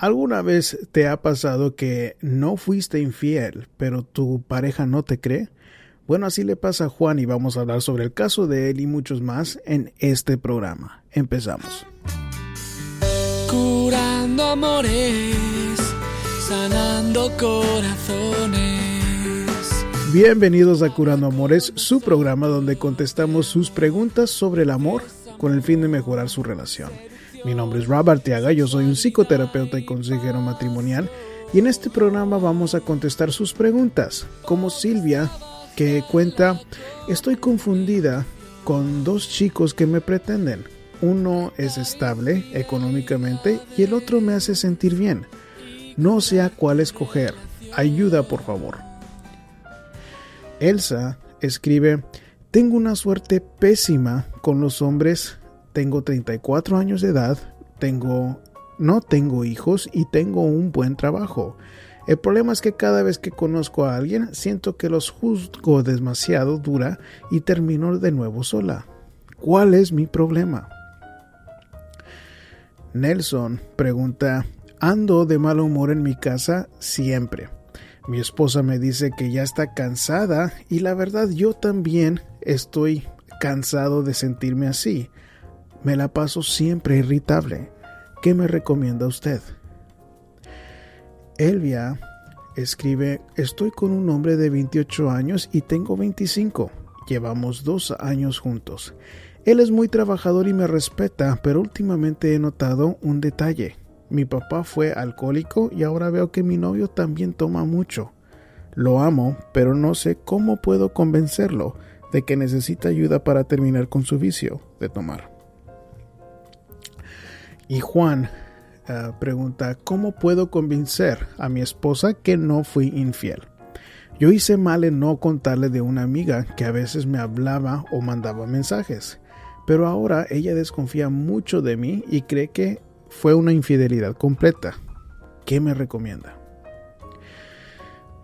¿Alguna vez te ha pasado que no fuiste infiel, pero tu pareja no te cree? Bueno, así le pasa a Juan y vamos a hablar sobre el caso de él y muchos más en este programa. Empezamos. Curando amores, sanando corazones. Bienvenidos a Curando Amores, su programa donde contestamos sus preguntas sobre el amor con el fin de mejorar su relación. Mi nombre es Rob Arteaga, yo soy un psicoterapeuta y consejero matrimonial y en este programa vamos a contestar sus preguntas, como Silvia que cuenta, estoy confundida con dos chicos que me pretenden. Uno es estable económicamente y el otro me hace sentir bien. No sé a cuál escoger. Ayuda, por favor. Elsa escribe, tengo una suerte pésima con los hombres tengo 34 años de edad, tengo no tengo hijos y tengo un buen trabajo. El problema es que cada vez que conozco a alguien siento que los juzgo demasiado dura y termino de nuevo sola. ¿Cuál es mi problema? Nelson pregunta, ando de mal humor en mi casa siempre. Mi esposa me dice que ya está cansada y la verdad yo también estoy cansado de sentirme así. Me la paso siempre irritable. ¿Qué me recomienda usted? Elvia escribe, estoy con un hombre de 28 años y tengo 25. Llevamos dos años juntos. Él es muy trabajador y me respeta, pero últimamente he notado un detalle. Mi papá fue alcohólico y ahora veo que mi novio también toma mucho. Lo amo, pero no sé cómo puedo convencerlo de que necesita ayuda para terminar con su vicio de tomar. Y Juan uh, pregunta, ¿cómo puedo convencer a mi esposa que no fui infiel? Yo hice mal en no contarle de una amiga que a veces me hablaba o mandaba mensajes, pero ahora ella desconfía mucho de mí y cree que fue una infidelidad completa. ¿Qué me recomienda?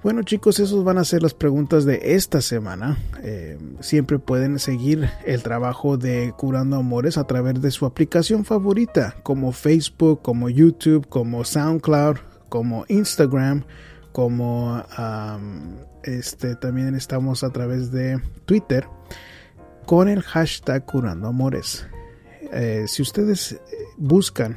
Bueno chicos, esas van a ser las preguntas de esta semana. Eh, siempre pueden seguir el trabajo de Curando Amores a través de su aplicación favorita, como Facebook, como YouTube, como SoundCloud, como Instagram, como este también estamos a través de Twitter con el hashtag Curando Amores. Eh, si ustedes buscan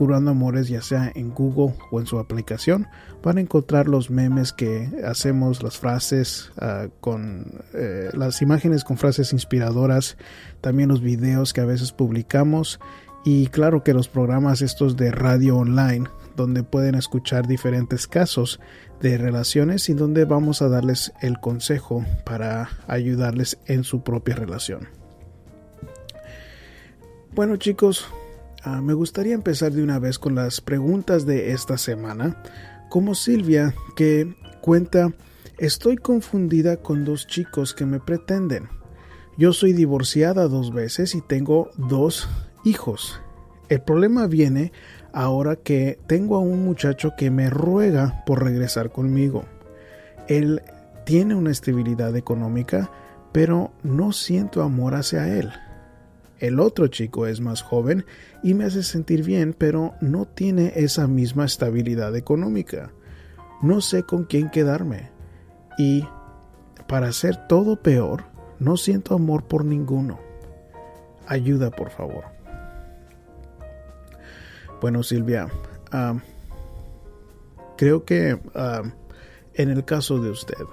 Curando Amores, ya sea en Google o en su aplicación, van a encontrar los memes que hacemos, las frases uh, con eh, las imágenes con frases inspiradoras, también los videos que a veces publicamos y claro que los programas estos de radio online donde pueden escuchar diferentes casos de relaciones y donde vamos a darles el consejo para ayudarles en su propia relación. Bueno chicos, Uh, me gustaría empezar de una vez con las preguntas de esta semana, como Silvia, que cuenta, estoy confundida con dos chicos que me pretenden. Yo soy divorciada dos veces y tengo dos hijos. El problema viene ahora que tengo a un muchacho que me ruega por regresar conmigo. Él tiene una estabilidad económica, pero no siento amor hacia él. El otro chico es más joven y me hace sentir bien, pero no tiene esa misma estabilidad económica. No sé con quién quedarme. Y, para hacer todo peor, no siento amor por ninguno. Ayuda, por favor. Bueno, Silvia, creo que en el caso de usted,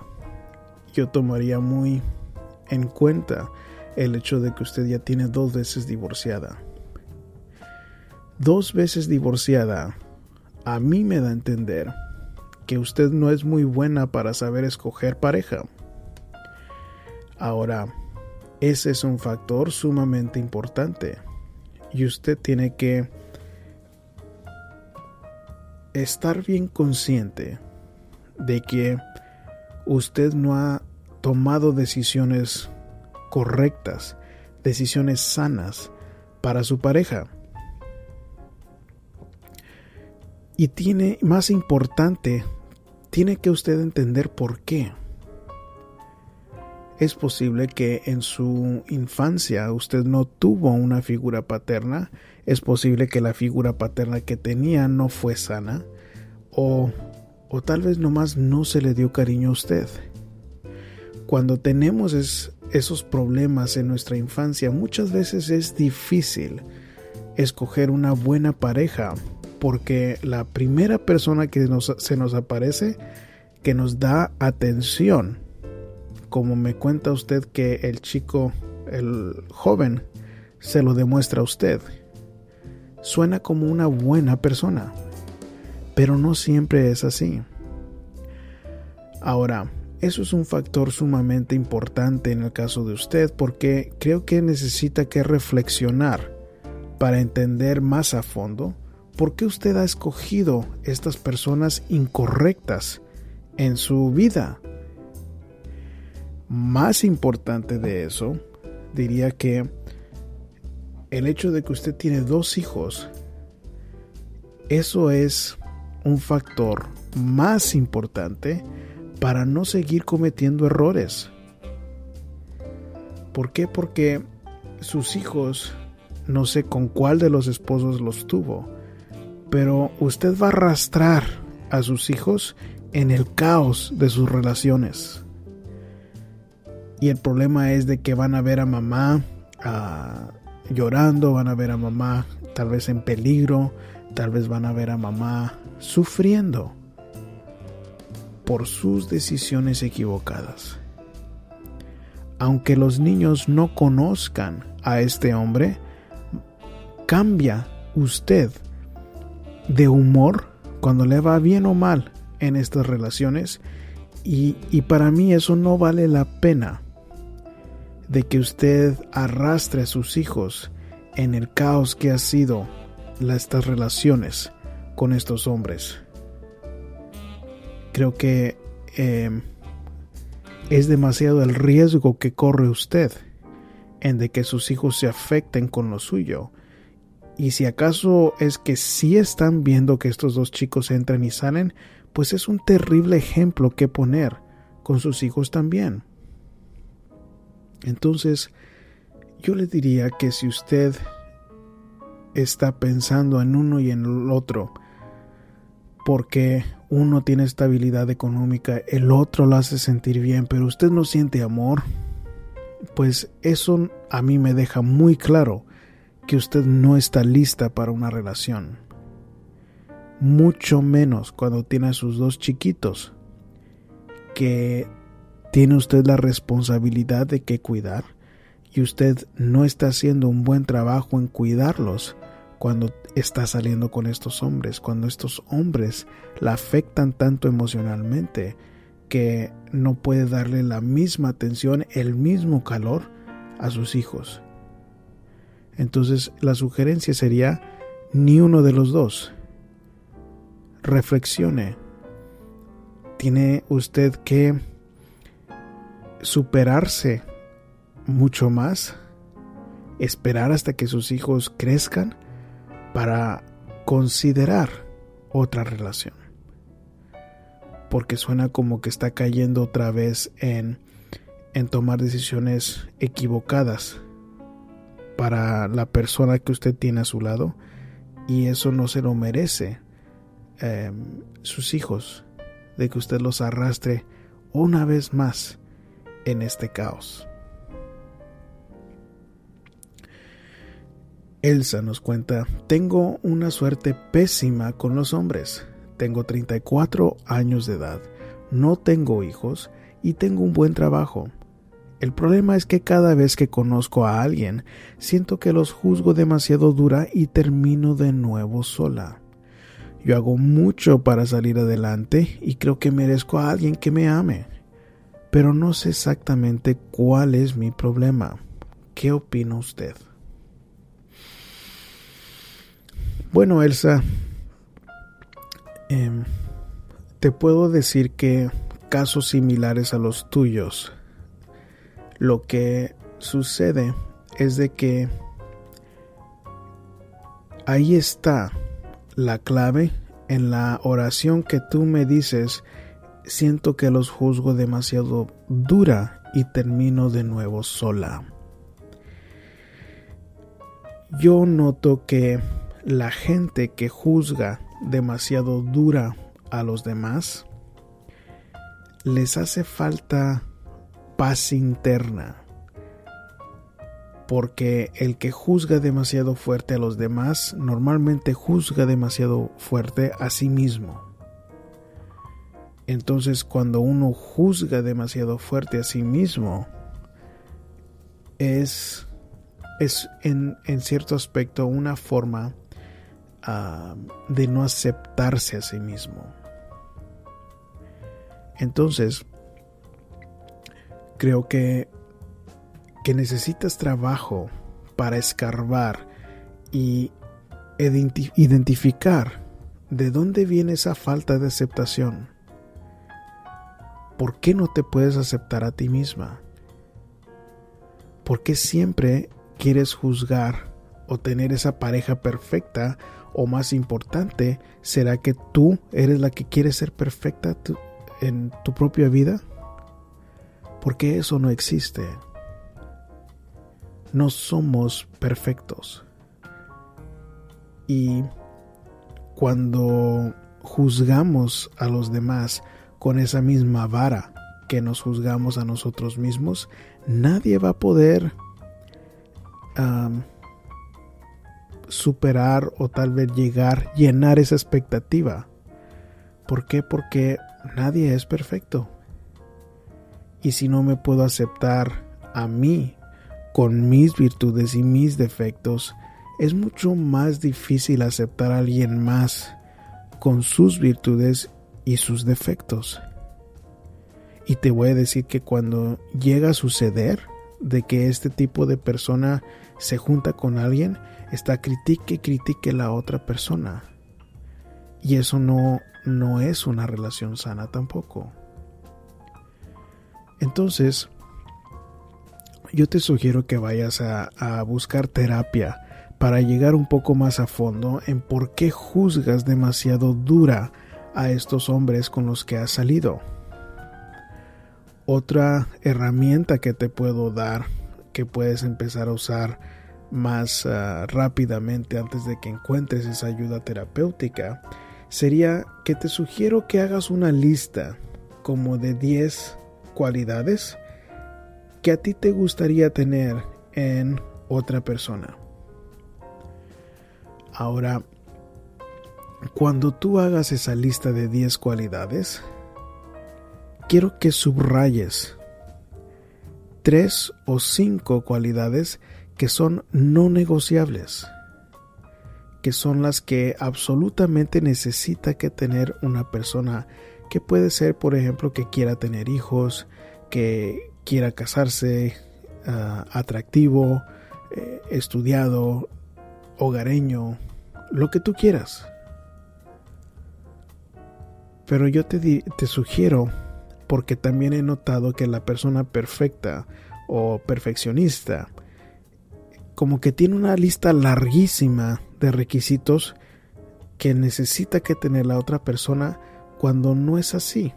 yo tomaría muy en cuenta el hecho de que usted ya tiene dos veces divorciada. Dos veces divorciada a mí me da a entender que usted no es muy buena para saber escoger pareja. Ahora, ese es un factor sumamente importante y usted tiene que estar bien consciente de que usted no ha tomado decisiones correctas, decisiones sanas para su pareja. Y tiene, más importante, tiene que usted entender por qué. es posible que en su infancia usted no tuvo una figura paterna, es posible que la figura paterna que tenía no fue sana, o, o tal vez nomás no se le dio cariño a usted. Cuando tenemos esos problemas en nuestra infancia, muchas veces es difícil escoger una buena pareja, porque la primera persona que se nos aparece, que nos da atención, como me cuenta usted que el chico, el joven, se lo demuestra a usted. Suena como una buena persona, pero no siempre es así. Ahora, eso es un factor sumamente importante en el caso de usted porque creo que necesita que reflexionar para entender más a fondo por qué usted ha escogido estas personas incorrectas en su vida. Más importante de eso, diría que el hecho de que usted tiene dos hijos, eso es un factor más importante para no seguir cometiendo errores. ¿Por qué? Porque sus hijos, no sé con cuál de los esposos los tuvo, pero usted va a arrastrar a sus hijos en el caos de sus relaciones. Y el problema es de que van a ver a mamá ah, llorando, van a ver a mamá tal vez en peligro, tal vez van a ver a mamá sufriendo por sus decisiones equivocadas. Aunque los niños no conozcan a este hombre, cambia usted de humor cuando le va bien o mal en estas relaciones y, y para mí eso no vale la pena de que usted arrastre a sus hijos en el caos que ha sido estas relaciones con estos hombres. Creo que em, es demasiado el riesgo que corre usted en de que sus hijos se afecten con lo suyo. Y si acaso es que sí están viendo que estos dos chicos entran y salen, pues es un terrible ejemplo que poner con sus hijos también. Entonces, yo le diría que si usted está pensando en uno y en el otro, porque uno tiene estabilidad económica, el otro lo hace sentir bien, pero usted no siente amor, pues eso a mí me deja muy claro que usted no está lista para una relación. Mucho menos cuando tiene a sus dos chiquitos, que tiene usted la responsabilidad de que cuidar y usted no está haciendo un buen trabajo en cuidarlos cuando está saliendo con estos hombres, cuando estos hombres la afectan tanto emocionalmente que no puede darle la misma atención, el mismo calor a sus hijos. Entonces la sugerencia sería ni uno de los dos. Reflexione. Tiene usted que superarse mucho más, esperar hasta que sus hijos crezcan para considerar otra relación. Porque suena como que está cayendo otra vez en, en tomar decisiones equivocadas para la persona que usted tiene a su lado y eso no se lo merece em, sus hijos de que usted los arrastre una vez más en este caos. Elsa nos cuenta, tengo una suerte pésima con los hombres. Tengo 34 años de edad, no tengo hijos y tengo un buen trabajo. El problema es que cada vez que conozco a alguien, siento que los juzgo demasiado dura y termino de nuevo sola. Yo hago mucho para salir adelante y creo que merezco a alguien que me ame pero no sé exactamente cuál es mi problema. ¿Qué opina usted? Bueno, Elsa, em, te puedo decir que casos similares a los tuyos, lo que sucede es de que ahí está la clave en la oración que tú me dices siento que los juzgo demasiado dura y termino de nuevo sola. Yo noto que la gente que juzga demasiado dura a los demás les hace falta paz interna. Porque el que juzga demasiado fuerte a los demás normalmente juzga demasiado fuerte a sí mismo. Entonces cuando uno juzga demasiado fuerte a sí mismo, es, es en, cierto aspecto una forma de no aceptarse a sí mismo. Entonces, creo que, que necesitas trabajo para escarbar y identificar de dónde viene esa falta de aceptación. ¿Por qué no te puedes aceptar a ti misma? ¿Por qué siempre quieres juzgar o tener esa pareja perfecta? O más importante, ¿será que tú eres la que quiere ser perfecta en tu propia vida? porque eso no existe. No somos perfectos. Y cuando juzgamos a los demás con esa misma vara que nos juzgamos a nosotros mismos, nadie va a poder superar o tal vez llegar, llenar esa expectativa. ¿Por qué? Porque nadie es perfecto. Y si no me puedo aceptar a mí con mis virtudes y mis defectos, es mucho más difícil aceptar a alguien más con sus virtudes y sus defectos. Y te voy a decir que cuando llega a suceder de que este tipo de persona se junta con alguien, está critique critique la otra persona. Y eso no, no es una relación sana tampoco. Entonces, yo te sugiero que vayas a, buscar terapia para llegar un poco más a fondo en por qué juzgas demasiado dura a estos hombres con los que has salido. Otra herramienta que te puedo dar que puedes empezar a usar más ah, rápidamente antes de que encuentres esa ayuda terapéutica sería que te sugiero que hagas una lista como de 10 cualidades que a ti te gustaría tener en otra persona. Ahora, cuando tú hagas esa lista de 10 cualidades, quiero que subrayes tres o cinco cualidades que son no negociables, que son las que absolutamente necesita que tener una persona que puede ser, por ejemplo, que quiera tener hijos, que quiera casarse, ah, atractivo, eh, estudiado, hogareño, lo que tú quieras. Pero yo te, te sugiero, porque también he notado que la persona perfecta o perfeccionista, como que tiene una lista larguísima de requisitos que necesita que tener la otra persona cuando no es así.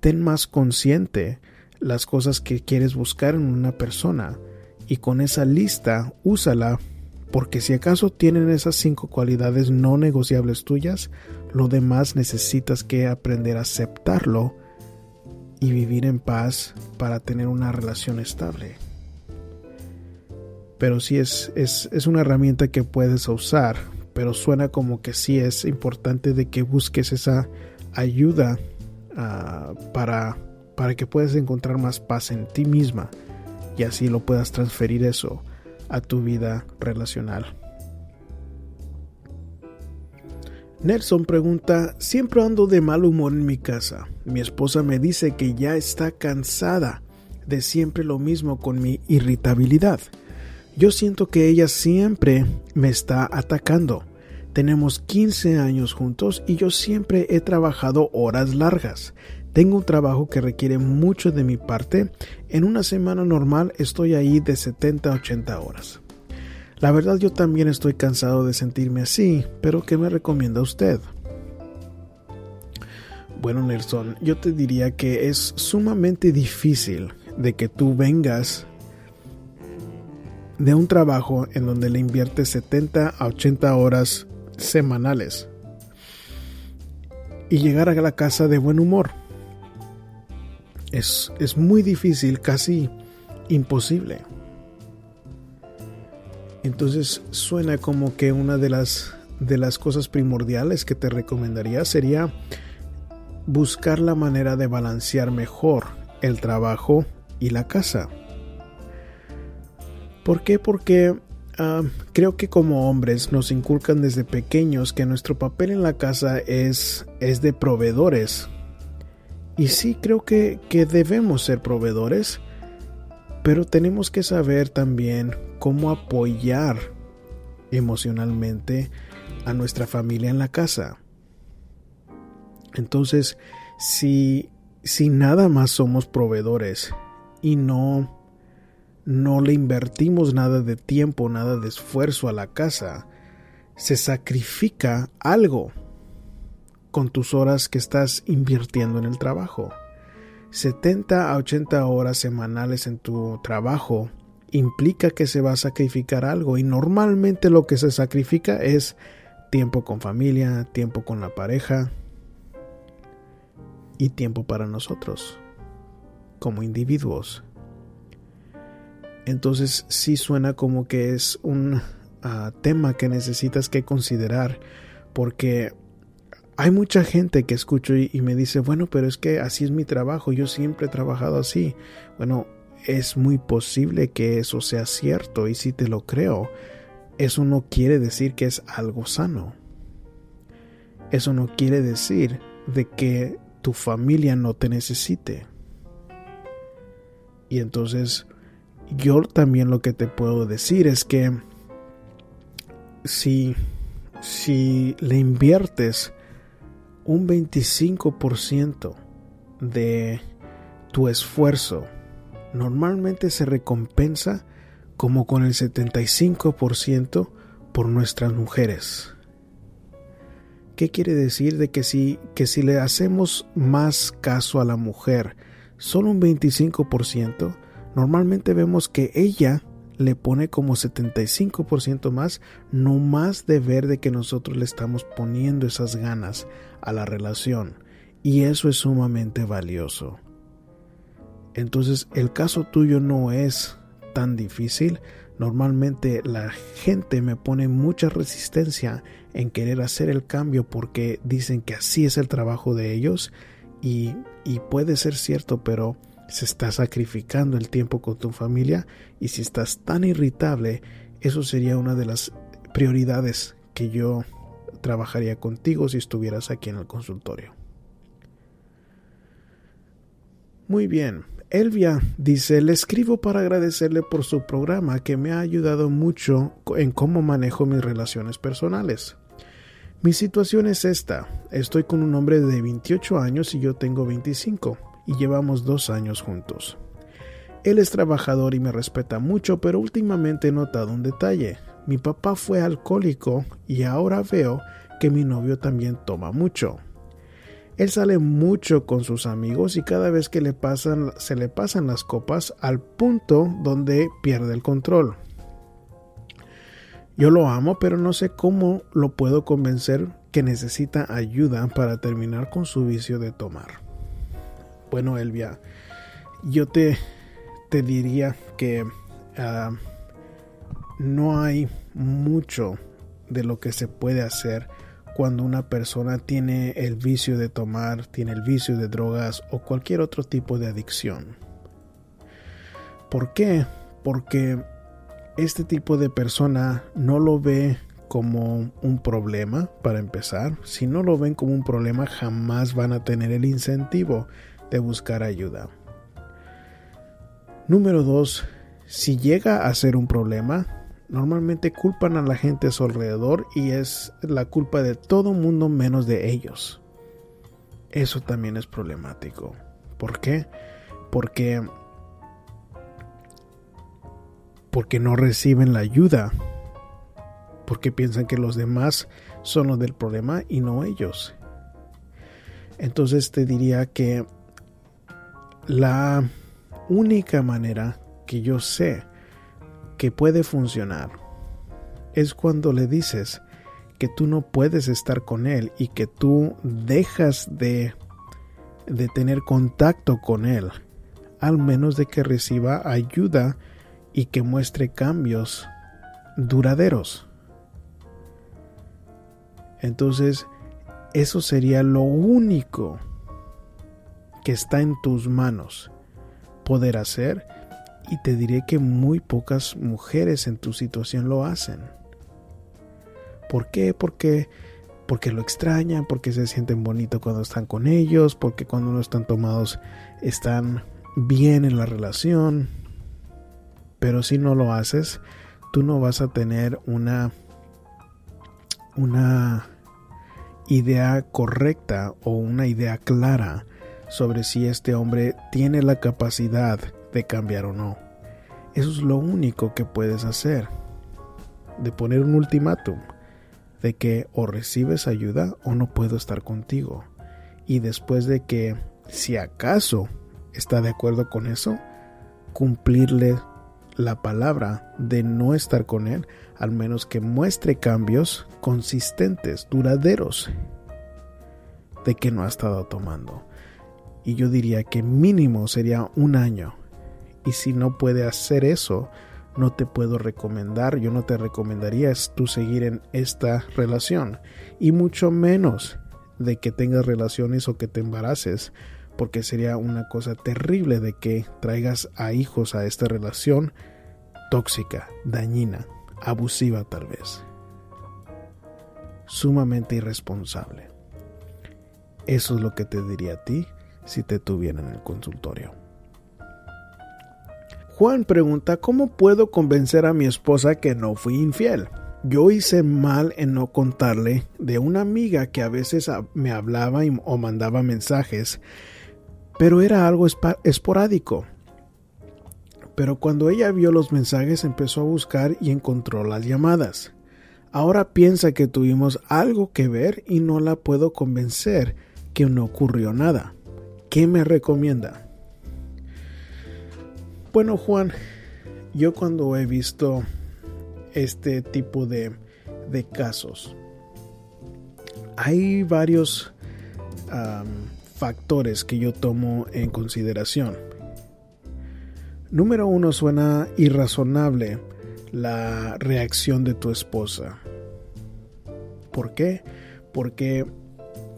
Ten más consciente las cosas que quieres buscar en una persona y con esa lista úsala porque si acaso tienen esas cinco cualidades no negociables tuyas, lo demás necesitas que aprender a aceptarlo y vivir en paz para tener una relación estable. Pero sí es, es, es una herramienta que puedes usar pero suena como que sí es importante de que busques esa ayuda ah, para, para que puedas encontrar más paz en ti misma y así lo puedas transferir eso a tu vida relacional. Nelson pregunta, siempre ando de mal humor en mi casa. Mi esposa me dice que ya está cansada de siempre lo mismo con mi irritabilidad. Yo siento que ella siempre me está atacando. Tenemos 15 años juntos y yo siempre he trabajado horas largas. Tengo un trabajo que requiere mucho de mi parte. En una semana normal estoy ahí de 70 a 80 horas. La verdad yo también estoy cansado de sentirme así, pero ¿qué me recomienda usted? Bueno, Nelson, yo te diría que es sumamente difícil de que tú vengas de un trabajo en donde le inviertes 70 a 80 horas semanales y llegar a la casa de buen humor. Es, es muy difícil, casi imposible. Entonces suena como que una de las, de las cosas primordiales que te recomendaría sería buscar la manera de balancear mejor el trabajo y la casa. ¿Por qué? Porque ah, creo que como hombres nos inculcan desde pequeños que nuestro papel en la casa es, es de proveedores. Y sí creo que, que debemos ser proveedores, pero tenemos que saber también cómo apoyar emocionalmente a nuestra familia en la casa. Entonces, si, si nada más somos proveedores y no no le invertimos nada de tiempo, nada de esfuerzo a la casa, se sacrifica algo con tus horas que estás invirtiendo en el trabajo. 70 a 80 horas semanales en tu trabajo implica que se va a sacrificar algo y normalmente lo que se sacrifica es tiempo con familia, tiempo con la pareja y tiempo para nosotros como individuos. Entonces sí suena como que es un ah, tema que necesitas que considerar porque hay mucha gente que escucho y, me dice, bueno, pero es que así es mi trabajo, yo siempre he trabajado así. Bueno, es muy posible que eso sea cierto y si te lo creo, eso no quiere decir que es algo sano. Eso no quiere decir de que tu familia no te necesite. Y entonces yo también lo que te puedo decir es que si, si le inviertes un 25% de tu esfuerzo, normalmente se recompensa como con el 75% por nuestras mujeres. ¿Qué quiere decir de que si, que si le hacemos más caso a la mujer, solo un 25%, normalmente vemos que ella le pone como 75% más, no más de ver de que nosotros le estamos poniendo esas ganas a la relación. Y eso es sumamente valioso. Entonces el caso tuyo no es tan difícil. Normalmente la gente me pone mucha resistencia en querer hacer el cambio porque dicen que así es el trabajo de ellos y, y puede ser cierto, pero se está sacrificando el tiempo con tu familia y si estás tan irritable, eso sería una de las prioridades que yo trabajaría contigo si estuvieras aquí en el consultorio. Muy bien, Elvia dice, le escribo para agradecerle por su programa que me ha ayudado mucho en cómo manejo mis relaciones personales. Mi situación es esta, estoy con un hombre de 28 años y yo tengo 25 y llevamos dos años juntos. Él es trabajador y me respeta mucho, pero últimamente he notado un detalle. Mi papá fue alcohólico y ahora veo que mi novio también toma mucho. Él sale mucho con sus amigos y cada vez que le pasan se le pasan las copas al punto donde pierde el control. Yo lo amo, pero no sé cómo lo puedo convencer que necesita ayuda para terminar con su vicio de tomar. Bueno, Elvia, yo te, te diría que uh, no hay mucho de lo que se puede hacer cuando una persona tiene el vicio de tomar, tiene el vicio de drogas o cualquier otro tipo de adicción. ¿Por qué? Porque este tipo de persona no lo ve como un problema para empezar. Si no lo ven como un problema, jamás van a tener el incentivo de buscar ayuda. Número 2. Si llega a ser un problema, normalmente culpan a la gente a su alrededor y es la culpa de todo mundo menos de ellos. Eso también es problemático. ¿Por qué? Porque porque no reciben la ayuda. Porque piensan que los demás son los del problema y no ellos. Entonces te diría que la única manera que yo sé que puede funcionar es cuando le dices que tú no puedes estar con él y que tú dejas de, de tener contacto con él, al menos de que reciba ayuda y que muestre cambios duraderos. Entonces, eso sería lo único que está en tus manos poder hacer y te diré que muy pocas mujeres en tu situación lo hacen. ¿Por qué? Porque porque lo extrañan, porque se sienten bonito cuando están con ellos, porque cuando no están tomados están bien en la relación. Pero si no lo haces, tú no vas a tener una una idea correcta o una idea clara sobre si este hombre tiene la capacidad de cambiar o no. Eso es lo único que puedes hacer. De poner un ultimátum de que o recibes ayuda o no puedo estar contigo. Y después de que, si acaso está de acuerdo con eso, cumplirle la palabra de no estar con él, al menos que muestre cambios consistentes, duraderos, de que no ha estado tomando. Y yo diría que mínimo sería un año. Y si no puede hacer eso, no te puedo recomendar, yo no te recomendaría tú seguir en esta relación. Y mucho menos de que tengas relaciones o que te embaraces, porque sería una cosa terrible de que traigas a hijos a esta relación tóxica, dañina, abusiva tal vez. Sumamente irresponsable. Eso es lo que te diría a ti si te tuviera en el consultorio. Juan pregunta, ¿cómo puedo convencer a mi esposa que no fui infiel? Yo hice mal en no contarle de una amiga que a veces me hablaba o mandaba mensajes, pero era algo esporádico. Pero cuando ella vio los mensajes empezó a buscar y encontró las llamadas. Ahora piensa que tuvimos algo que ver y no la puedo convencer que no ocurrió nada. ¿Qué me recomienda? Bueno, Juan, yo cuando he visto este tipo de, casos, hay varios factores que yo tomo en consideración. Número uno, suena irrazonable la reacción de tu esposa. ¿Por qué? Porque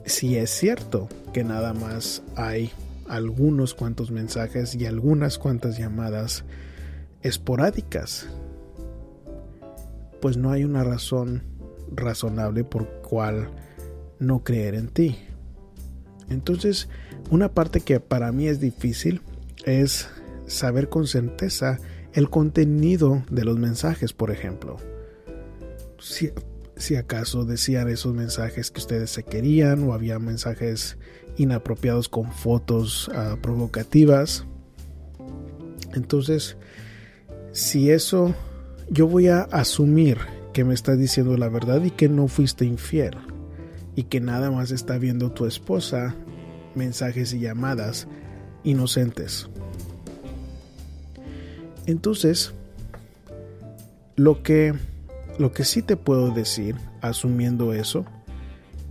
si es cierto que nada más hay algunos cuantos mensajes y algunas cuantas llamadas esporádicas, pues no hay una razón razonable por cual no creer en ti. Entonces, una parte que para mí es difícil es saber con certeza el contenido de los mensajes, por ejemplo. Si, si acaso decían esos mensajes que ustedes se querían o había mensajes inapropiados con fotos ah, provocativas. Entonces, si eso, yo voy a asumir que me está diciendo la verdad y que no fuiste infiel y que nada más está viendo tu esposa mensajes y llamadas inocentes. Entonces, lo que lo que sí te puedo decir asumiendo eso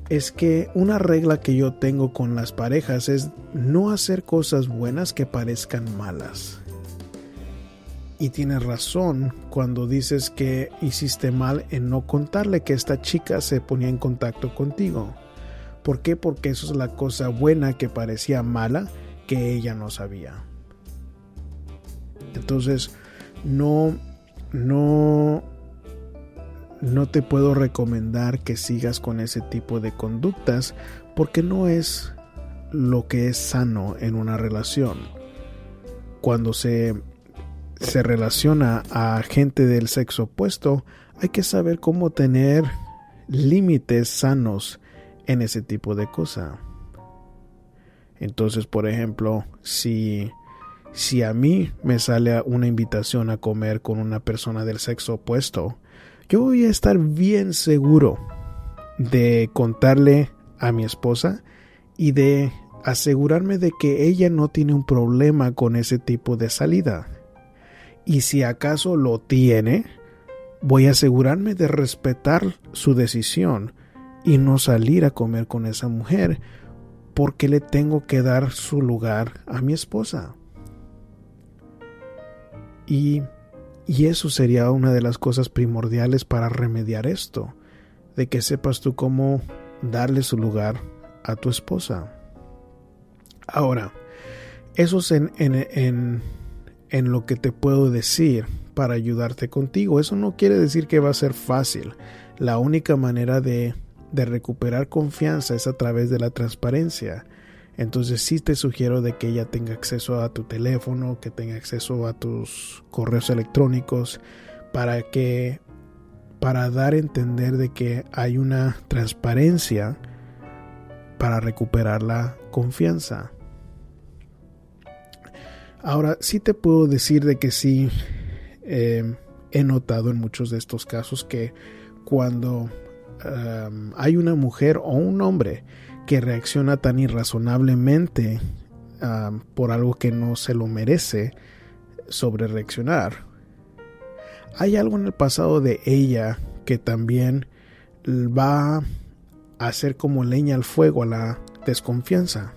es que una regla que yo tengo con las parejas es no hacer cosas buenas que parezcan malas. Y tienes razón cuando dices que hiciste mal en no contarle que esta chica se ponía en contacto contigo. ¿Por qué? Porque eso es la cosa buena que parecía mala que ella no sabía. Entonces, no, no no te puedo recomendar que sigas con ese tipo de conductas porque no es lo que es sano en una relación. Cuando se, se relaciona a gente del sexo opuesto, hay que saber cómo tener límites sanos en ese tipo de cosa. Entonces, por ejemplo, si, si a mí me sale una invitación a comer con una persona del sexo opuesto, yo voy a estar bien seguro de contarle a mi esposa y de asegurarme de que ella no tiene un problema con ese tipo de salida. Y si acaso lo tiene, voy a asegurarme de respetar su decisión y no salir a comer con esa mujer porque le tengo que dar su lugar a mi esposa. Y, y eso sería una de las cosas primordiales para remediar esto, de que sepas tú cómo darle su lugar a tu esposa. Ahora, eso es en, en, en, lo que te puedo decir para ayudarte contigo. Eso no quiere decir que va a ser fácil. La única manera de, de recuperar confianza es a través de la transparencia. Entonces sí te sugiero de que ella tenga acceso a tu teléfono, que tenga acceso a tus correos electrónicos, para que para dar a entender de que hay una transparencia para recuperar la confianza. Ahora sí te puedo decir de que sí eh, he notado en muchos de estos casos que cuando hay una mujer o un hombre que reacciona tan irrazonablemente um, por algo que no se lo merece sobre reaccionar, hay algo en el pasado de ella que también va a hacer como leña al fuego a la desconfianza.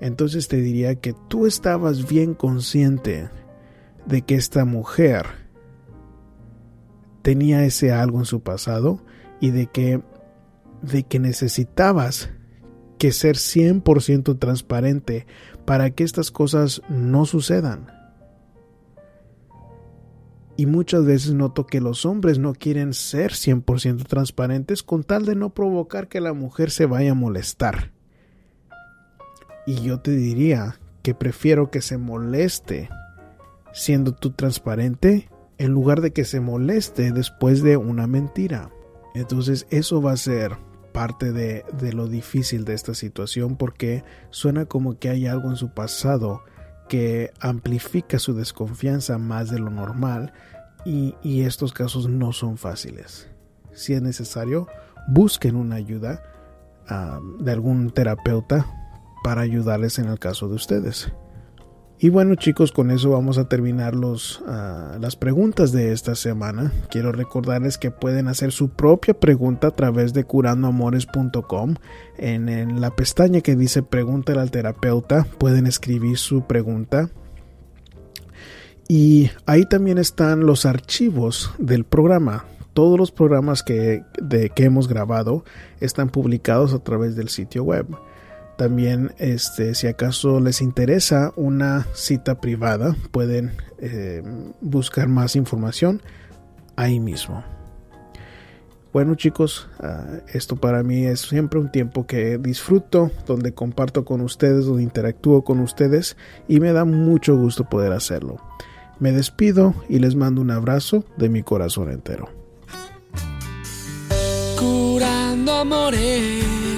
Entonces te diría que tú estabas bien consciente de que esta mujer tenía ese algo en su pasado y de que de que necesitabas que ser 100% transparente para que estas cosas no sucedan. Y muchas veces noto que los hombres no quieren ser 100% transparentes con tal de no provocar que la mujer se vaya a molestar. Y yo te diría que prefiero que se moleste siendo tú transparente en lugar de que se moleste después de una mentira. Entonces eso va a ser parte de, de, lo difícil de esta situación porque suena como que hay algo en su pasado que amplifica su desconfianza más de lo normal y, estos casos no son fáciles. Si es necesario, busquen una ayuda ah, de algún terapeuta para ayudarles en el caso de ustedes. Y bueno chicos, con eso vamos a terminar los, ah, las preguntas de esta semana. Quiero recordarles que pueden hacer su propia pregunta a través de curandoamores.com. En, en, la pestaña que dice Pregúntale al terapeuta pueden escribir su pregunta. Y ahí también están los archivos del programa. Todos los programas que, de, que hemos grabado están publicados a través del sitio web. También, este, si acaso les interesa una cita privada, pueden eh, buscar más información ahí mismo. Bueno chicos, ah, esto para mí es siempre un tiempo que disfruto, donde comparto con ustedes, donde interactúo con ustedes y me da mucho gusto poder hacerlo. Me despido y les mando un abrazo de mi corazón entero. Curando amores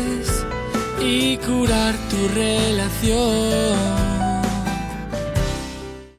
curar tu relación.